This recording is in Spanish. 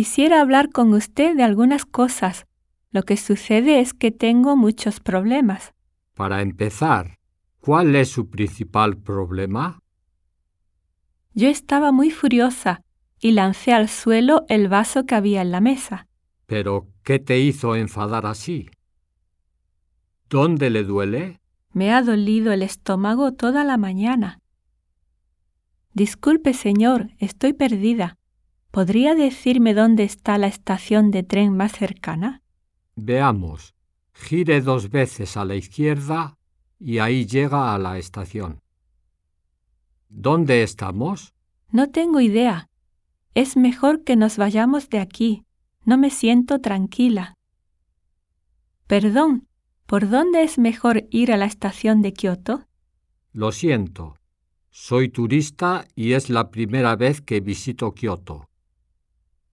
Quisiera hablar con usted de algunas cosas. Lo que sucede es que tengo muchos problemas. Para empezar, ¿cuál es su principal problema? Yo estaba muy furiosa y lancé al suelo el vaso que había en la mesa. ¿Pero qué te hizo enfadar así? ¿Dónde le duele? Me ha dolido el estómago toda la mañana. Disculpe, señor, estoy perdida. ¿Podría decirme dónde está la estación de tren más cercana? Veamos. Gire dos veces a la izquierda y ahí llega a la estación. ¿Dónde estamos? No tengo idea. Es mejor que nos vayamos de aquí. No me siento tranquila. Perdón, ¿por dónde es mejor ir a la estación de Kioto? Lo siento. Soy turista y es la primera vez que visito Kioto.